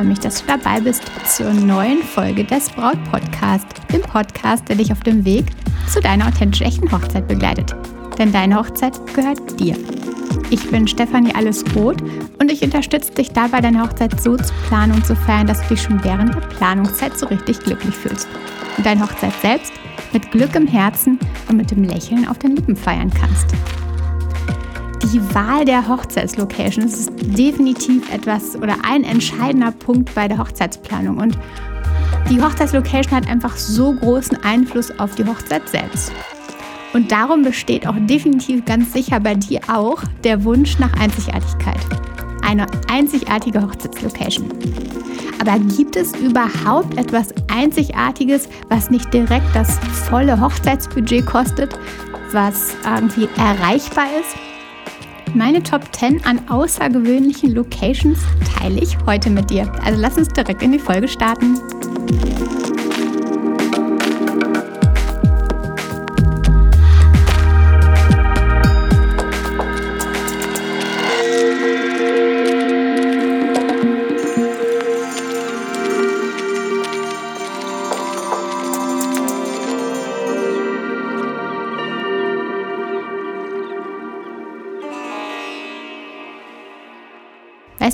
freue mich, dass du dabei bist zur neuen Folge des Braut Podcast, dem Podcast, der dich auf dem Weg zu deiner authentisch echten Hochzeit begleitet. Denn deine Hochzeit gehört dir. Ich bin Stefanie Allesroth und ich unterstütze dich dabei, deine Hochzeit so zu planen und zu feiern, dass du dich schon während der Planungszeit so richtig glücklich fühlst. Und deine Hochzeit selbst mit Glück im Herzen und mit dem Lächeln auf den Lippen feiern kannst. Die Wahl der Hochzeitslocation ist definitiv etwas oder ein entscheidender Punkt bei der Hochzeitsplanung. Und die Hochzeitslocation hat einfach so großen Einfluss auf die Hochzeit selbst. Und darum besteht auch definitiv ganz sicher bei dir auch der Wunsch nach Einzigartigkeit. Eine einzigartige Hochzeitslocation. Aber gibt es überhaupt etwas Einzigartiges, was nicht direkt das volle Hochzeitsbudget kostet, was irgendwie erreichbar ist? Meine Top 10 an außergewöhnlichen Locations teile ich heute mit dir. Also lass uns direkt in die Folge starten.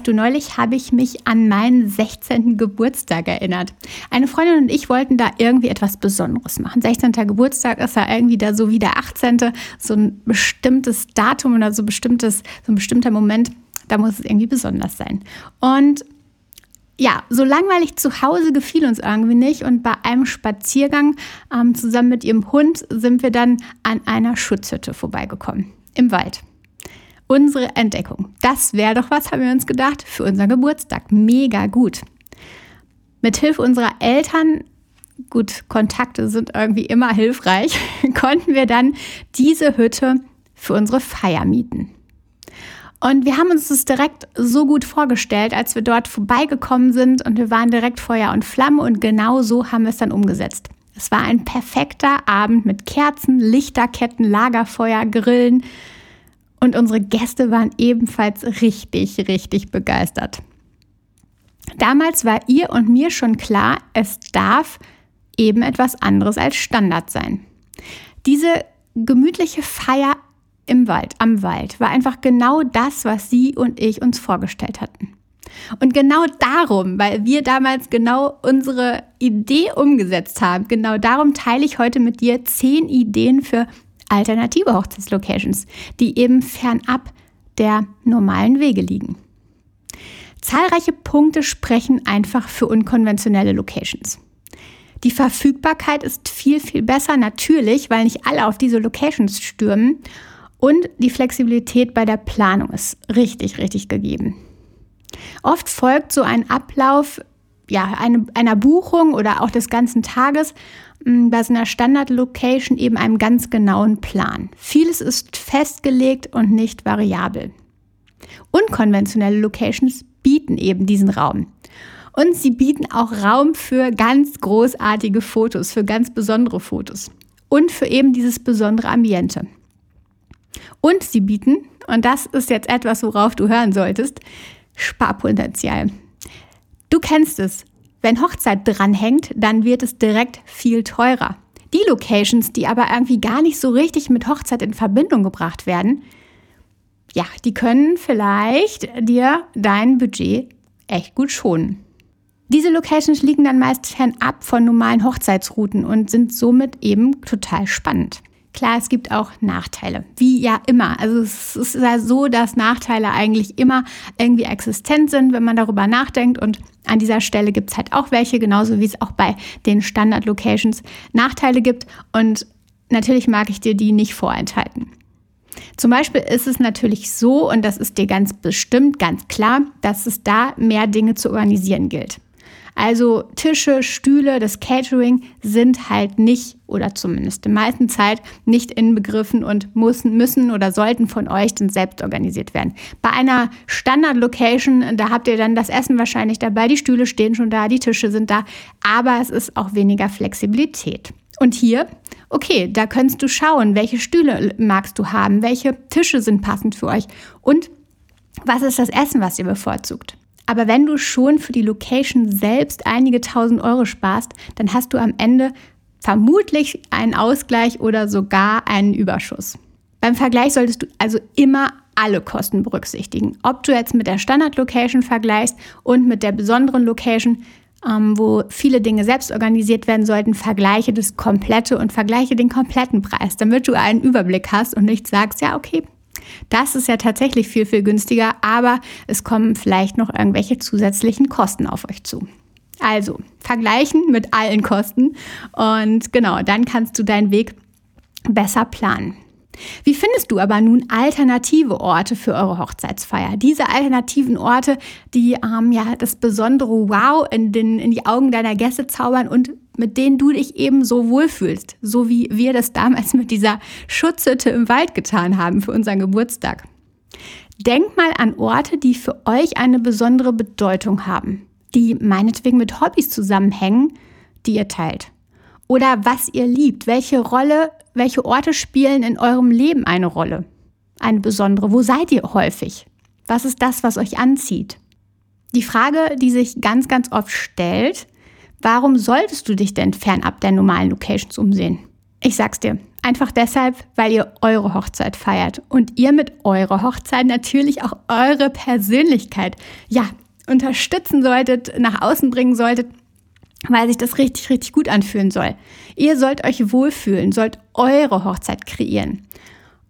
Du, neulich habe ich mich an meinen 16. Geburtstag erinnert. Eine Freundin und ich wollten da irgendwie etwas Besonderes machen. 16. Geburtstag ist ja irgendwie da so wie der 18. So ein bestimmtes Datum oder so, bestimmtes, so ein bestimmter Moment. Da muss es irgendwie besonders sein. Und ja, so langweilig zu Hause gefiel uns irgendwie nicht. Und bei einem Spaziergang ähm, zusammen mit ihrem Hund sind wir dann an einer Schutzhütte vorbeigekommen. Im Wald. Unsere Entdeckung. Das wäre doch was, haben wir uns gedacht, für unseren Geburtstag. Mega gut. Mithilfe unserer Eltern, gut, Kontakte sind irgendwie immer hilfreich, konnten wir dann diese Hütte für unsere Feier mieten. Und wir haben uns das direkt so gut vorgestellt, als wir dort vorbeigekommen sind und wir waren direkt Feuer und Flamme und genau so haben wir es dann umgesetzt. Es war ein perfekter Abend mit Kerzen, Lichterketten, Lagerfeuer, Grillen, und unsere Gäste waren ebenfalls richtig, richtig begeistert. Damals war ihr und mir schon klar, es darf eben etwas anderes als Standard sein. Diese gemütliche Feier im Wald, am Wald, war einfach genau das, was sie und ich uns vorgestellt hatten. Und genau darum, weil wir damals genau unsere Idee umgesetzt haben, genau darum teile ich heute mit dir zehn Ideen für alternative Hochzeitslocations, die eben fernab der normalen Wege liegen. Zahlreiche Punkte sprechen einfach für unkonventionelle Locations. Die Verfügbarkeit ist viel, viel besser, natürlich, weil nicht alle auf diese Locations stürmen. Und die Flexibilität bei der Planung ist richtig, richtig gegeben. Oft folgt so ein Ablauf ja, eine, einer Buchung oder auch des ganzen Tages mm, bei so einer Standard-Location eben einem ganz genauen Plan. Vieles ist festgelegt und nicht variabel. Unkonventionelle Locations bieten eben diesen Raum. Und sie bieten auch Raum für ganz großartige Fotos, für ganz besondere Fotos und für eben dieses besondere Ambiente. Und sie bieten, und das ist jetzt etwas, worauf du hören solltest, Sparpotenzial. Du kennst es. Wenn Hochzeit dranhängt, dann wird es direkt viel teurer. Die Locations, die aber irgendwie gar nicht so richtig mit Hochzeit in Verbindung gebracht werden, ja, die können vielleicht dir dein Budget echt gut schonen. Diese Locations liegen dann meist fernab von normalen Hochzeitsrouten und sind somit eben total spannend. Klar, es gibt auch Nachteile, wie ja immer. Also es ist ja so, dass Nachteile eigentlich immer irgendwie existent sind, wenn man darüber nachdenkt. Und an dieser Stelle gibt es halt auch welche, genauso wie es auch bei den Standard-Locations Nachteile gibt. Und natürlich mag ich dir die nicht vorenthalten. Zum Beispiel ist es natürlich so, und das ist dir ganz bestimmt ganz klar, dass es da mehr Dinge zu organisieren gilt. Also Tische, Stühle, das Catering sind halt nicht oder zumindest in meisten Zeit nicht inbegriffen und müssen, müssen oder sollten von euch dann selbst organisiert werden. Bei einer Standard-Location, da habt ihr dann das Essen wahrscheinlich dabei, die Stühle stehen schon da, die Tische sind da, aber es ist auch weniger Flexibilität. Und hier, okay, da kannst du schauen, welche Stühle magst du haben, welche Tische sind passend für euch und was ist das Essen, was ihr bevorzugt. Aber wenn du schon für die Location selbst einige tausend Euro sparst, dann hast du am Ende vermutlich einen Ausgleich oder sogar einen Überschuss. Beim Vergleich solltest du also immer alle Kosten berücksichtigen. Ob du jetzt mit der Standard-Location vergleichst und mit der besonderen Location, ähm, wo viele Dinge selbst organisiert werden sollten, vergleiche das Komplette und vergleiche den kompletten Preis, damit du einen Überblick hast und nicht sagst, ja, okay, das ist ja tatsächlich viel, viel günstiger, aber es kommen vielleicht noch irgendwelche zusätzlichen Kosten auf euch zu. Also vergleichen mit allen Kosten und genau, dann kannst du deinen Weg besser planen. Wie findest du aber nun alternative Orte für eure Hochzeitsfeier? Diese alternativen Orte, die ähm, ja das besondere Wow in, den, in die Augen deiner Gäste zaubern und mit denen du dich eben so wohlfühlst, so wie wir das damals mit dieser Schutzhütte im Wald getan haben für unseren Geburtstag. Denk mal an Orte, die für euch eine besondere Bedeutung haben, die meinetwegen mit Hobbys zusammenhängen, die ihr teilt. Oder was ihr liebt, welche Rolle welche Orte spielen in eurem Leben eine Rolle? Eine besondere. Wo seid ihr häufig? Was ist das, was euch anzieht? Die Frage, die sich ganz, ganz oft stellt, warum solltest du dich denn fernab der normalen Locations umsehen? Ich sag's dir, einfach deshalb, weil ihr eure Hochzeit feiert und ihr mit eurer Hochzeit natürlich auch eure Persönlichkeit, ja, unterstützen solltet, nach außen bringen solltet weil sich das richtig, richtig gut anfühlen soll. Ihr sollt euch wohlfühlen, sollt eure Hochzeit kreieren.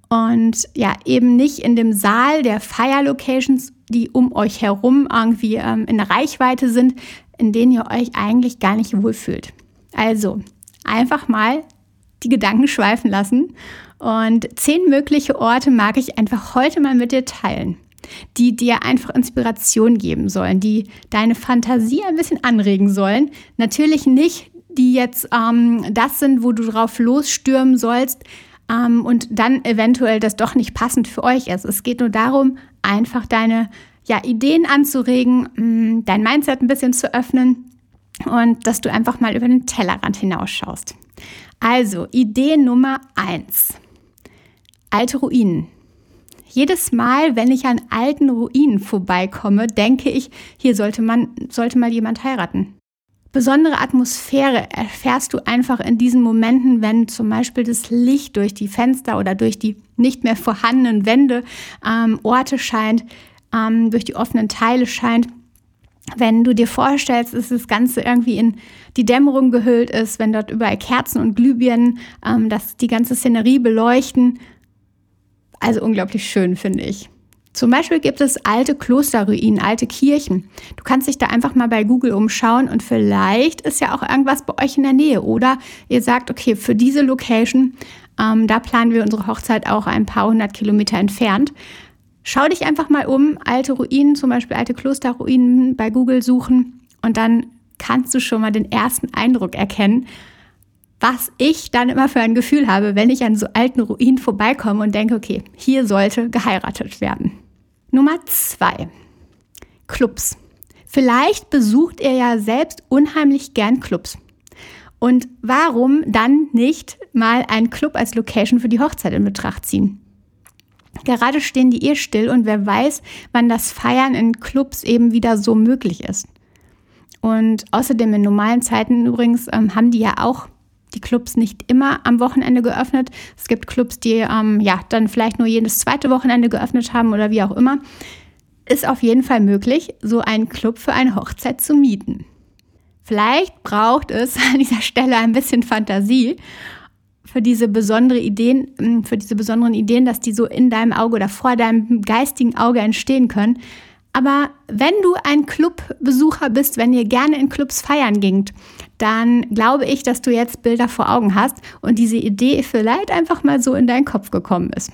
Und ja, eben nicht in dem Saal der Feierlocations, die um euch herum irgendwie ähm, in Reichweite sind, in denen ihr euch eigentlich gar nicht wohlfühlt. Also einfach mal die Gedanken schweifen lassen und zehn mögliche Orte mag ich einfach heute mal mit dir teilen die dir einfach Inspiration geben sollen, die deine Fantasie ein bisschen anregen sollen. Natürlich nicht, die jetzt ähm, das sind, wo du drauf losstürmen sollst ähm, und dann eventuell das doch nicht passend für euch ist. Es geht nur darum, einfach deine ja, Ideen anzuregen, mh, mm, dein Mindset ein bisschen zu öffnen und dass du einfach mal über den Tellerrand hinausschaust. Also, Idee Nummer eins: Alte Ruinen. Jedes Mal, wenn ich an alten Ruinen vorbeikomme, denke ich, hier sollte man, sollte mal jemand heiraten. Besondere Atmosphäre erfährst du einfach in diesen Momenten, wenn zum Beispiel das Licht durch die Fenster oder durch die nicht mehr vorhandenen Wände ähm, Orte scheint, ähm, durch die offenen Teile scheint. Wenn du dir vorstellst, dass das Ganze irgendwie in die Dämmerung gehüllt ist, wenn dort überall Kerzen und Glühbirnen ähm, das die ganze Szenerie beleuchten, also unglaublich schön, finde ich. Zum Beispiel gibt es alte Klosterruinen, alte Kirchen. Du kannst dich da einfach mal bei Google umschauen und vielleicht ist ja auch irgendwas bei euch in der Nähe. Oder ihr sagt, okay, für diese Location, ähm, da planen wir unsere Hochzeit auch ein paar hundert Kilometer entfernt. Schau dich einfach mal um, alte Ruinen, zum Beispiel alte Klosterruinen bei Google suchen und dann kannst du schon mal den ersten Eindruck erkennen, was ich dann immer für ein Gefühl habe, wenn ich an so alten Ruinen vorbeikomme und denke, okay, hier sollte geheiratet werden. Nummer zwei. Clubs. Vielleicht besucht ihr ja selbst unheimlich gern Clubs. Und warum dann nicht mal einen Club als Location für die Hochzeit in Betracht ziehen? Gerade stehen die Ehe still und wer weiß, wann das Feiern in Clubs eben wieder so möglich ist. Und außerdem in normalen Zeiten übrigens ähm, haben die ja auch die Clubs nicht immer am Wochenende geöffnet. Es gibt Clubs, die ähm, ja dann vielleicht nur jedes zweite Wochenende geöffnet haben oder wie auch immer. Ist auf jeden Fall möglich, so einen Club für eine Hochzeit zu mieten. Vielleicht braucht es an dieser Stelle ein bisschen Fantasie für diese besondere Ideen, hm, für diese besonderen Ideen, dass die so in deinem Auge oder vor deinem geistigen Auge entstehen können. Aber wenn du ein Clubbesucher bist, wenn ihr gerne in Clubs feiern gingt, dann glaube ich, dass du jetzt Bilder vor Augen hast und diese Idee vielleicht einfach mal so in deinen Kopf gekommen ist.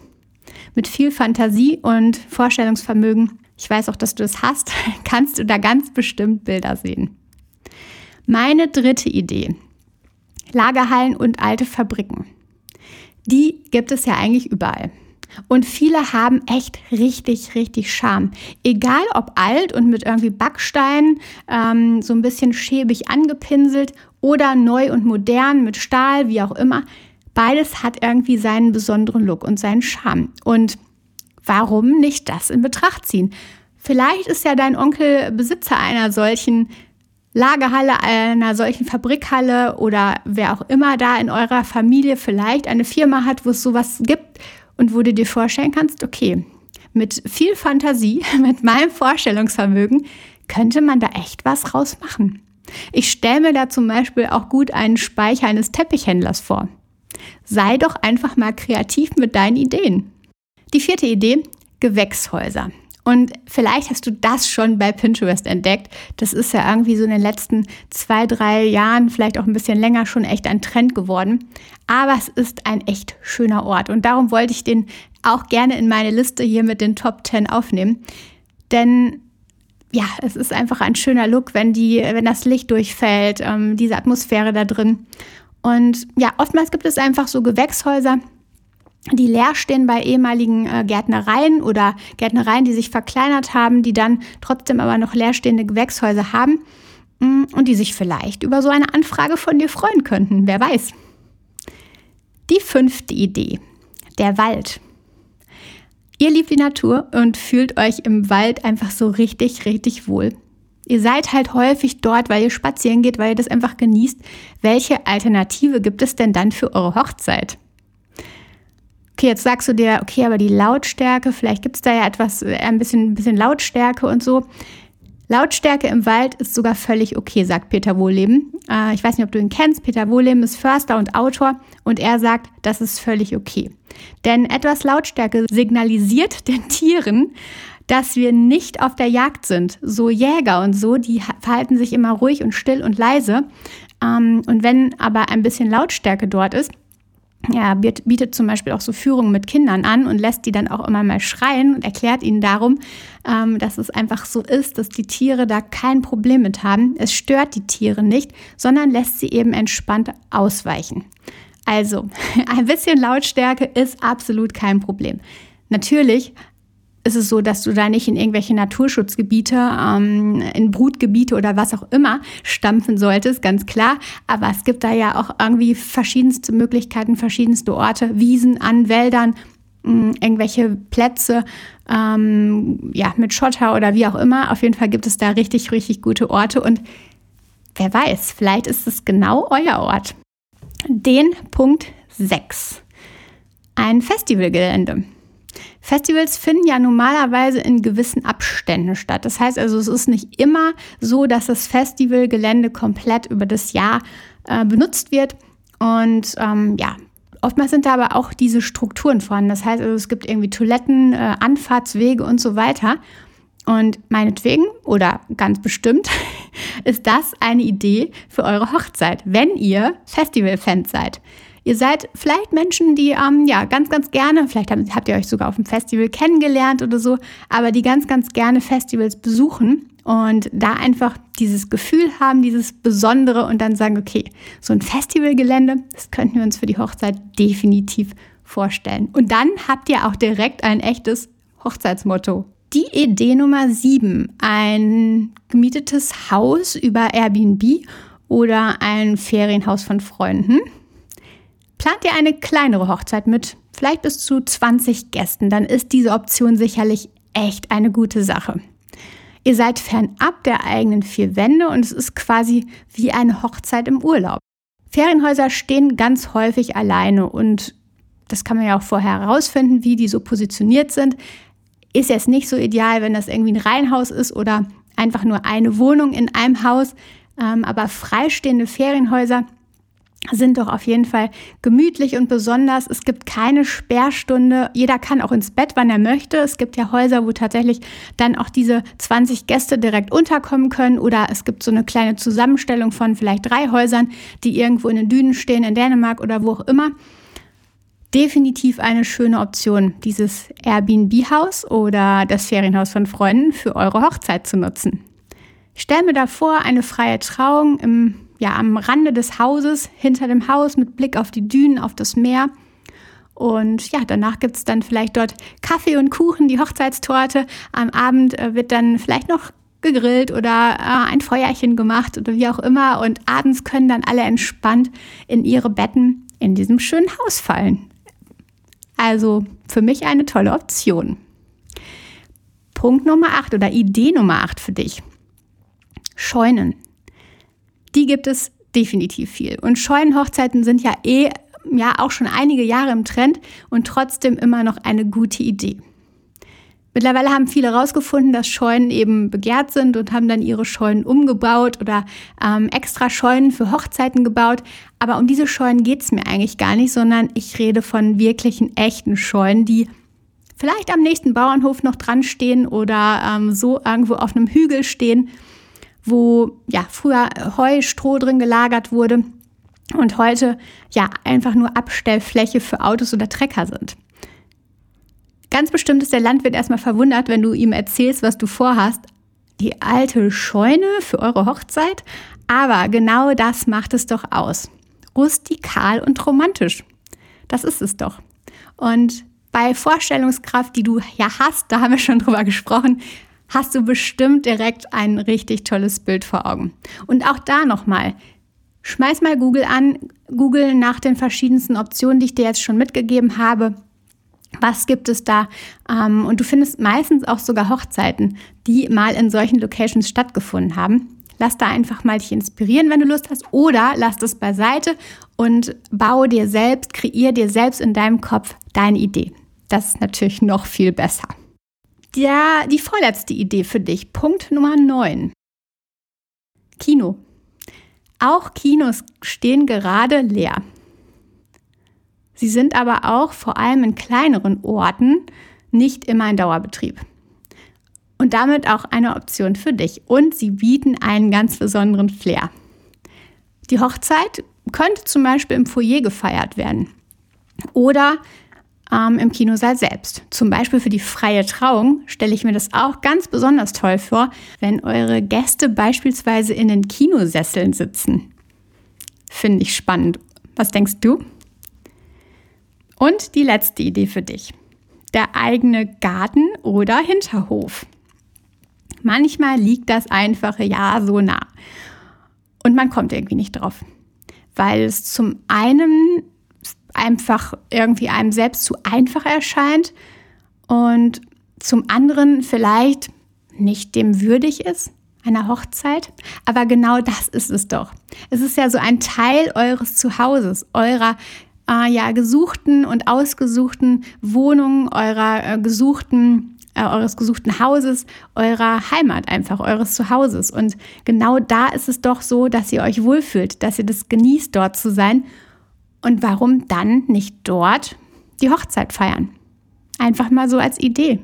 Mit viel Fantasie und Vorstellungsvermögen, ich weiß auch, dass du es hast, kannst du da ganz bestimmt Bilder sehen. Meine dritte Idee. Lagerhallen und alte Fabriken. Die gibt es ja eigentlich überall. Und viele haben echt richtig, richtig Charme. Egal ob alt und mit irgendwie Backsteinen, ähm, so ein bisschen schäbig angepinselt oder neu und modern mit Stahl, wie auch immer. Beides hat irgendwie seinen besonderen Look und seinen Charme. Und warum nicht das in Betracht ziehen? Vielleicht ist ja dein Onkel Besitzer einer solchen Lagerhalle, einer solchen Fabrikhalle oder wer auch immer da in eurer Familie vielleicht eine Firma hat, wo es sowas gibt und wo du dir vorstellen kannst, okay, mit viel Fantasie, mit meinem Vorstellungsvermögen könnte man da echt was rausmachen. Ich stelle mir da zum Beispiel auch gut einen Speicher eines Teppichhändlers vor. Sei doch einfach mal kreativ mit deinen Ideen. Die vierte Idee, Gewächshäuser. Und vielleicht hast du das schon bei Pinterest entdeckt. Das ist ja irgendwie so in den letzten zwei, drei Jahren, vielleicht auch ein bisschen länger schon echt ein Trend geworden. Aber es ist ein echt schöner Ort. Und darum wollte ich den auch gerne in meine Liste hier mit den Top 10 aufnehmen. Denn ja, es ist einfach ein schöner Look, wenn, die, wenn das Licht durchfällt, ähm, diese Atmosphäre da drin. Und ja, oftmals gibt es einfach so Gewächshäuser, die leer stehen bei ehemaligen äh, Gärtnereien oder Gärtnereien, die sich verkleinert haben, die dann trotzdem aber noch leerstehende Gewächshäuser haben mm, und die sich vielleicht über so eine Anfrage von dir freuen könnten. Wer weiß. Die fünfte Idee. Der Wald. Ihr liebt die Natur und fühlt euch im Wald einfach so richtig, richtig wohl. Ihr seid halt häufig dort, weil ihr spazieren geht, weil ihr das einfach genießt. Welche Alternative gibt es denn dann für eure Hochzeit? Okay, jetzt sagst du dir, okay, aber die Lautstärke, vielleicht gibt es da ja etwas, äh, ein bisschen, ein bisschen Lautstärke und so. Lautstärke im Wald ist sogar völlig okay, sagt Peter Wohleben. Äh, ich weiß nicht, ob du ihn kennst. Peter Wohleben ist Förster und Autor und er sagt, das ist völlig okay. Denn etwas Lautstärke signalisiert den Tieren, dass wir nicht auf der Jagd sind. So Jäger und so, die verhalten sich immer ruhig und still und leise. Ähm, und wenn aber ein bisschen Lautstärke dort ist, ja, bietet zum Beispiel auch so Führungen mit Kindern an und lässt die dann auch immer mal schreien und erklärt ihnen darum, ähm, dass es einfach so ist, dass die Tiere da kein Problem mit haben. Es stört die Tiere nicht, sondern lässt sie eben entspannt ausweichen. Also, ein bisschen Lautstärke ist absolut kein Problem. Natürlich ist es so, dass du da nicht in irgendwelche Naturschutzgebiete, ähm, in Brutgebiete oder was auch immer stampfen solltest, ganz klar. Aber es gibt da ja auch irgendwie verschiedenste Möglichkeiten, verschiedenste Orte, Wiesen an Wäldern, mh, irgendwelche Plätze, ähm, ja, mit Schotter oder wie auch immer. Auf jeden Fall gibt es da richtig, richtig gute Orte und wer weiß, vielleicht ist es genau euer Ort. Den Punkt 6. Ein Festivalgelände. Festivals finden ja normalerweise in gewissen Abständen statt. Das heißt also, es ist nicht immer so, dass das Festivalgelände komplett über das Jahr äh, benutzt wird. Und ähm, ja, oftmals sind da aber auch diese Strukturen vorhanden. Das heißt also, es gibt irgendwie Toiletten, äh, Anfahrtswege und so weiter. Und meinetwegen oder ganz bestimmt ist das eine Idee für eure Hochzeit, wenn ihr Festivalfans seid. Ihr seid vielleicht Menschen, die ähm, ja ganz, ganz gerne, vielleicht habt, ihr euch sogar auf dem Festival kennengelernt oder so, aber die ganz, ganz gerne Festivals besuchen und da einfach dieses Gefühl haben, dieses Besondere und dann sagen, okay, so ein Festivalgelände, das könnten wir uns für die Hochzeit definitiv vorstellen. Und dann habt ihr auch direkt ein echtes Hochzeitsmotto. Die Idee Nummer 7, ein gemietetes Haus über Airbnb oder ein Ferienhaus von Freunden. Plant ihr eine kleinere Hochzeit mit vielleicht bis zu 20 Gästen, dann ist diese Option sicherlich echt eine gute Sache. Ihr seid fernab der eigenen vier Wände und es ist quasi wie eine Hochzeit im Urlaub. Ferienhäuser stehen ganz häufig alleine und das kann man ja auch vorher herausfinden, wie die so positioniert sind. Ist jetzt nicht so ideal, wenn das irgendwie ein Reihenhaus ist oder einfach nur eine Wohnung in einem Haus. Ähm, aber freistehende Ferienhäuser sind doch auf jeden Fall gemütlich und besonders. Es gibt keine Sperrstunde. Jeder kann auch ins Bett, wann er möchte. Es gibt ja Häuser, wo tatsächlich dann auch diese 20 Gäste direkt unterkommen können. Oder es gibt so eine kleine Zusammenstellung von vielleicht drei Häusern, die irgendwo in den Dünen stehen, in Dänemark oder wo auch immer. Definitiv eine schöne Option, dieses Airbnb-Haus oder das Ferienhaus von Freunden für eure Hochzeit zu nutzen. Ich stelle mir davor eine freie Trauung im ja, am Rande des Hauses, hinter dem Haus mit Blick auf die Dünen, auf das Meer. Und ja, danach gibt es dann vielleicht dort Kaffee und Kuchen, die Hochzeitstorte. Am Abend äh, wird dann vielleicht noch gegrillt oder äh, ein Feuerchen gemacht oder wie auch immer. Und abends können dann alle entspannt in ihre Betten in diesem schönen Haus fallen. Also für mich eine tolle Option. Punkt Nummer 8 oder Idee Nummer 8 für dich. Scheunen. Die gibt es definitiv viel. Und Scheunenhochzeiten sind ja eh ja auch schon einige Jahre im Trend und trotzdem immer noch eine gute Idee. Mittlerweile haben viele herausgefunden, dass Scheunen eben begehrt sind und haben dann ihre Scheunen umgebaut oder ähm, extra Scheunen für Hochzeiten gebaut. Aber um diese Scheunen geht es mir eigentlich gar nicht, sondern ich rede von wirklichen, echten Scheunen, die vielleicht am nächsten Bauernhof noch dran stehen oder ähm, so irgendwo auf einem Hügel stehen, wo ja früher Heu, Stroh drin gelagert wurde und heute ja einfach nur Abstellfläche für Autos oder Trecker sind. Ganz bestimmt ist der Landwirt erstmal verwundert, wenn du ihm erzählst, was du vorhast. Die alte Scheune für eure Hochzeit? Aber genau das macht es doch aus. Rustikal und romantisch. Das ist es doch. Und bei Vorstellungskraft, die du ja hast, da haben wir schon drüber gesprochen, hast du bestimmt direkt ein richtig tolles Bild vor Augen. Und auch da nochmal, schmeiß mal Google an, Google nach den verschiedensten Optionen, die ich dir jetzt schon mitgegeben habe was gibt es da? Ähm, und du findest meistens auch sogar Hochzeiten, die mal in solchen Locations stattgefunden haben. Lass da einfach mal dich inspirieren, wenn du Lust hast, oder lass das beiseite und baue dir selbst, kreier dir selbst in deinem Kopf deine Idee. Das ist natürlich noch viel besser. Ja, die vorletzte Idee für dich, Punkt Nummer 9. Kino. Auch Kinos stehen gerade leer. Sie sind aber auch vor allem in kleineren Orten nicht immer in Dauerbetrieb. Und damit auch eine Option für dich. Und sie bieten einen ganz besonderen Flair. Die Hochzeit könnte zum Beispiel im Foyer gefeiert werden oder ähm, im Kinosaal selbst. Zum Beispiel für die freie Trauung stelle ich mir das auch ganz besonders toll vor, wenn eure Gäste beispielsweise in den Kinosesseln sitzen. Finde ich spannend. Was denkst du? Und die letzte Idee für dich. Der eigene Garten oder Hinterhof. Manchmal liegt das einfache Ja so nah. Und man kommt irgendwie nicht drauf. Weil es zum einen einfach irgendwie einem selbst zu einfach erscheint und zum anderen vielleicht nicht dem würdig ist, einer Hochzeit. Aber genau das ist es doch. Es ist ja so ein Teil eures Zuhauses, eurer äh, ja, gesuchten und ausgesuchten Wohnungen, eurer äh, gesuchten äh, eures gesuchten Hauses, eurer Heimat einfach, eures Zuhauses. Und genau da ist es doch so, dass ihr euch wohlfühlt, dass ihr das genießt, dort zu sein. Und warum dann nicht dort die Hochzeit feiern? Einfach mal so als Idee.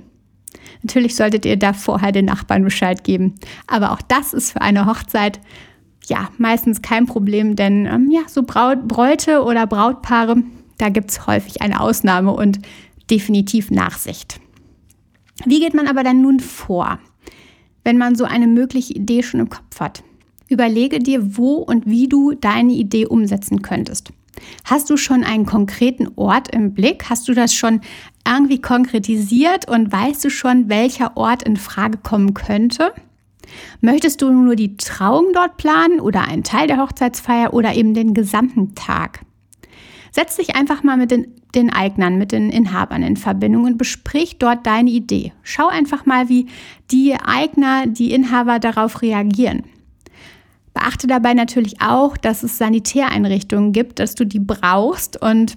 Natürlich solltet ihr da vorher den Nachbarn Bescheid geben. Aber auch das ist für eine Hochzeit ja, meistens kein Problem, denn ähm, ja, so Braut, Bräute oder Brautpaare, da gibt es häufig eine Ausnahme und definitiv Nachsicht. Wie geht man aber dann nun vor, wenn man so eine mögliche Idee schon im Kopf hat? Überlege dir, wo und wie du deine Idee umsetzen könntest. Hast du schon einen konkreten Ort im Blick? Hast du das schon irgendwie konkretisiert und weißt du schon, welcher Ort in Frage kommen könnte? Möchtest du nur die Trauung dort planen oder einen Teil der Hochzeitsfeier oder eben den gesamten Tag? Setz dich einfach mal mit den, den Eignern, mit den Inhabern in Verbindung und besprich dort deine Idee. Schau einfach mal, wie die Eigner, die Inhaber darauf reagieren. Beachte dabei natürlich auch, dass es Sanitäreinrichtungen gibt, dass du die brauchst und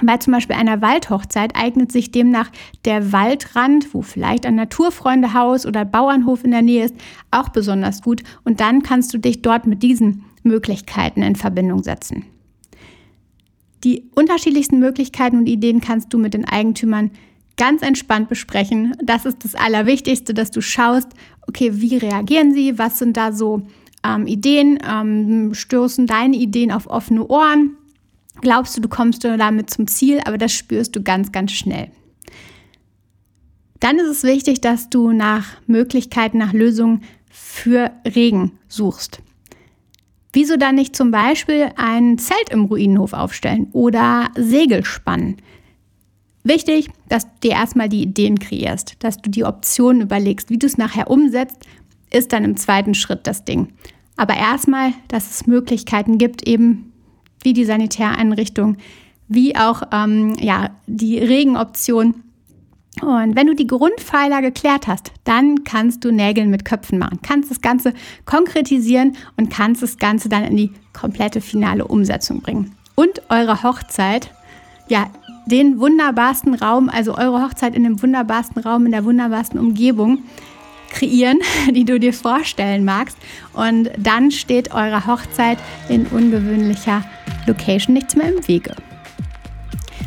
bei zum Beispiel einer Waldhochzeit eignet sich demnach der Waldrand, wo vielleicht ein Naturfreundehaus oder Bauernhof in der Nähe ist, auch besonders gut. Und dann kannst du dich dort mit diesen Möglichkeiten in Verbindung setzen. Die unterschiedlichsten Möglichkeiten und Ideen kannst du mit den Eigentümern ganz entspannt besprechen. Das ist das Allerwichtigste, dass du schaust, okay, wie reagieren sie, was sind da so ähm, Ideen, ähm, stoßen deine Ideen auf offene Ohren glaubst du, du kommst damit zum Ziel, aber das spürst du ganz, ganz schnell. Dann ist es wichtig, dass du nach Möglichkeiten, nach Lösungen für Regen suchst. Wieso dann nicht zum Beispiel ein Zelt im Ruinenhof aufstellen oder Segel spannen? Wichtig, dass du dir erstmal die Ideen kreierst, dass du die Optionen überlegst. Wie du es nachher umsetzt, ist dann im zweiten Schritt das Ding. Aber erstmal, dass es Möglichkeiten gibt, eben wie die Sanitäreinrichtung, wie auch ähm, ja, die Regenoption, Und wenn du die Grundpfeiler geklärt hast, dann kannst du Nägel mit Köpfen machen, kannst das Ganze konkretisieren und kannst das Ganze dann in die komplette finale Umsetzung bringen. Und eure Hochzeit, ja, den wunderbarsten Raum, also eure Hochzeit in dem wunderbarsten Raum, in der wunderbarsten Umgebung kreieren, die du dir vorstellen magst. Und dann steht eurer Hochzeit in ungewöhnlicher Location nichts mehr im Wege.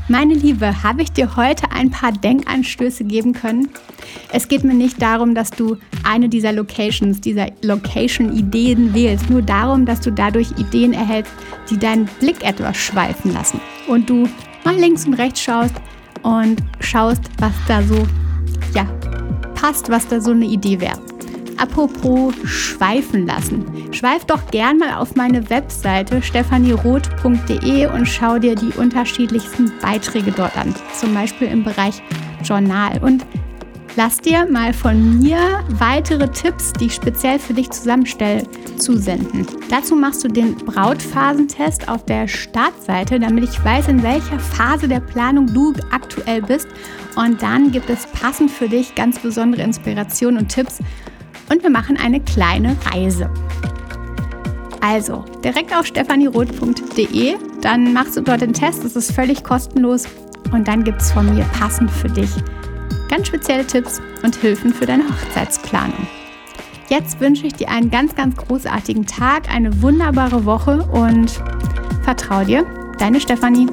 Meine Liebe, habe ich dir heute ein paar Denkanstöße geben können? Es geht mir nicht darum, dass du eine dieser Locations, dieser Location-Ideen wählst, nur darum, dass du dadurch Ideen erhältst, die deinen Blick etwas schweifen lassen und du mal links und rechts schaust und schaust, was da so ja, passt, was da so eine Idee wäre. Apropos schweifen lassen. Schweif doch gern mal auf meine Webseite stephanieroth.de und schau dir die unterschiedlichsten Beiträge dort an. Zum Beispiel im Bereich Journal. Und lass dir mal von mir weitere Tipps, die ich speziell für dich zusammenstelle, zusenden. Dazu machst du den Brautphasentest auf der Startseite, damit ich weiß, in welcher Phase der Planung du aktuell bist. Und dann gibt es passend für dich ganz besondere Inspirationen und Tipps und wir machen eine kleine Reise. Also, direkt auf stephanieroth.de, dann machst du dort den Test, das ist völlig kostenlos und dann gibt es von mir passend für dich ganz spezielle Tipps und Hilfen für deine Hochzeitsplanung. Jetzt wünsche ich dir einen ganz, ganz großartigen Tag, eine wunderbare Woche und vertrau dir, deine Stefanie.